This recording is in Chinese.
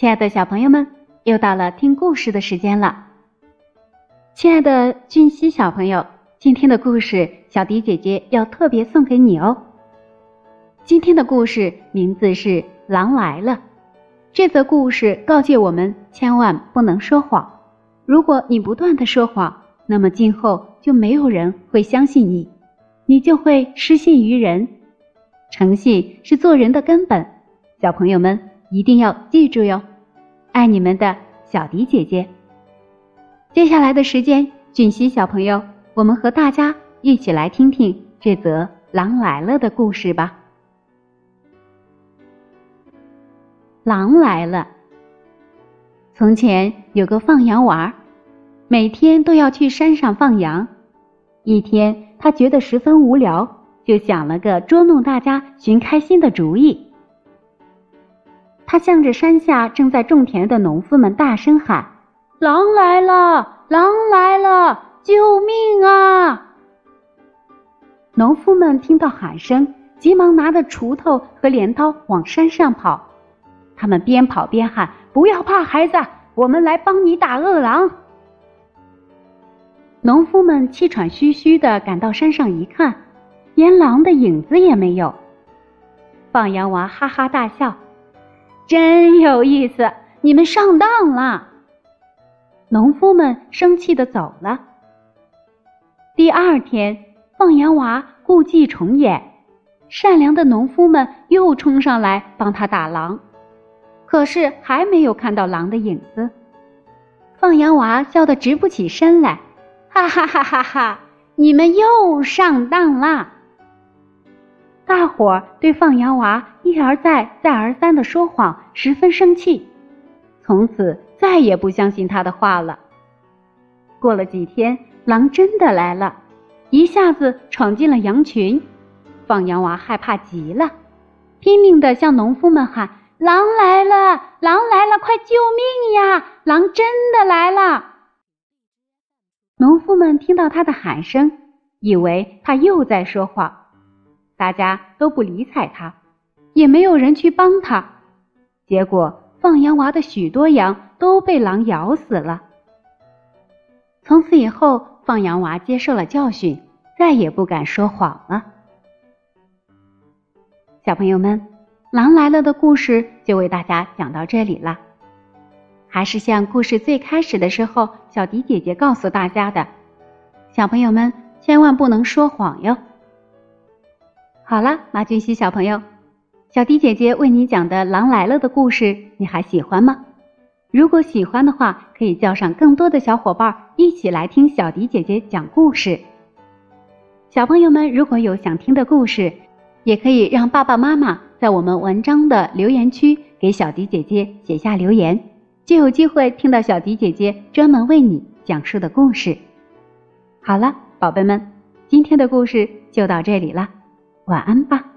亲爱的小朋友们，又到了听故事的时间了。亲爱的俊熙小朋友，今天的故事小迪姐姐要特别送给你哦。今天的故事名字是《狼来了》。这则故事告诫我们，千万不能说谎。如果你不断的说谎，那么今后就没有人会相信你，你就会失信于人。诚信是做人的根本，小朋友们一定要记住哟。爱你们的小迪姐姐。接下来的时间，俊熙小朋友，我们和大家一起来听听这则《狼来了》的故事吧。狼来了。从前有个放羊娃，每天都要去山上放羊。一天，他觉得十分无聊，就想了个捉弄大家、寻开心的主意。他向着山下正在种田的农夫们大声喊：“狼来了！狼来了！救命啊！”农夫们听到喊声，急忙拿着锄头和镰刀往山上跑。他们边跑边喊：“不要怕，孩子，我们来帮你打饿狼。”农夫们气喘吁吁地赶到山上一看，连狼的影子也没有。放羊娃哈哈大笑。真有意思！你们上当了。农夫们生气的走了。第二天，放羊娃故伎重演，善良的农夫们又冲上来帮他打狼，可是还没有看到狼的影子。放羊娃笑得直不起身来，哈哈哈哈哈！你们又上当啦！伙对放羊娃一而再、再而三的说谎十分生气，从此再也不相信他的话了。过了几天，狼真的来了，一下子闯进了羊群，放羊娃害怕极了，拼命的向农夫们喊：“狼来了！狼来了！快救命呀！狼真的来了！”农夫们听到他的喊声，以为他又在说谎。大家都不理睬他，也没有人去帮他，结果放羊娃的许多羊都被狼咬死了。从此以后，放羊娃接受了教训，再也不敢说谎了。小朋友们，狼来了的故事就为大家讲到这里了。还是像故事最开始的时候，小迪姐姐告诉大家的，小朋友们千万不能说谎哟。好了，马俊熙小朋友，小迪姐姐为你讲的《狼来了》的故事，你还喜欢吗？如果喜欢的话，可以叫上更多的小伙伴一起来听小迪姐姐讲故事。小朋友们如果有想听的故事，也可以让爸爸妈妈在我们文章的留言区给小迪姐姐写下留言，就有机会听到小迪姐姐专门为你讲述的故事。好了，宝贝们，今天的故事就到这里了。晚安吧。